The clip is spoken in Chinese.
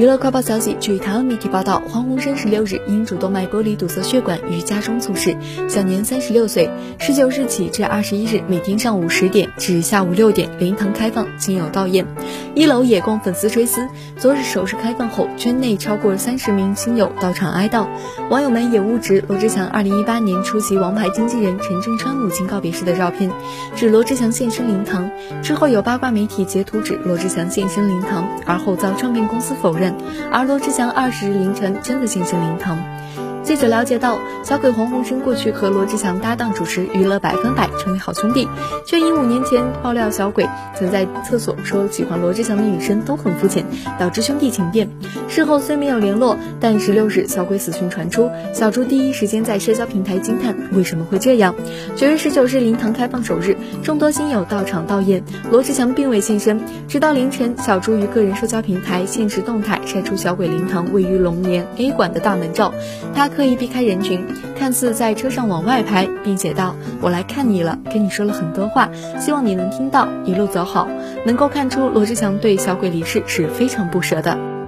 娱乐快报消息，据台湾媒体报道，黄鸿升十六日因主动脉剥离堵塞血管于家中猝逝，享年三十六岁。十九日起至二十一日，每天上午十点至下午六点，灵堂开放，亲友悼唁。一楼也供粉丝追思。昨日首饰开放后，圈内超过三十名亲友到场哀悼。网友们也误指罗志祥二零一八年出席王牌经纪人陈正川母亲告别式的照片，指罗志祥现身灵堂。之后有八卦媒体截图指罗志祥现身灵堂，而后遭唱片公司否认。而罗志祥二十日凌晨真的现身灵堂。记者了解到，小鬼黄鸿升过去和罗志祥搭档主持《娱乐百分百》，成为好兄弟，却因五年前爆料小鬼曾在厕所说喜欢罗志祥的女生都很肤浅，导致兄弟情变。事后虽没有联络，但十六日小鬼死讯传出，小猪第一时间在社交平台惊叹为什么会这样。九月十九日灵堂开放首日，众多亲友到场悼唁，罗志祥并未现身。直到凌晨，小猪于个人社交平台现实动态晒出小鬼灵堂位于龙年 A 馆的大门照，他。刻意避开人群，看似在车上往外拍，并写道：“我来看你了，跟你说了很多话，希望你能听到。一路走好。”能够看出罗志祥对小鬼离世是非常不舍的。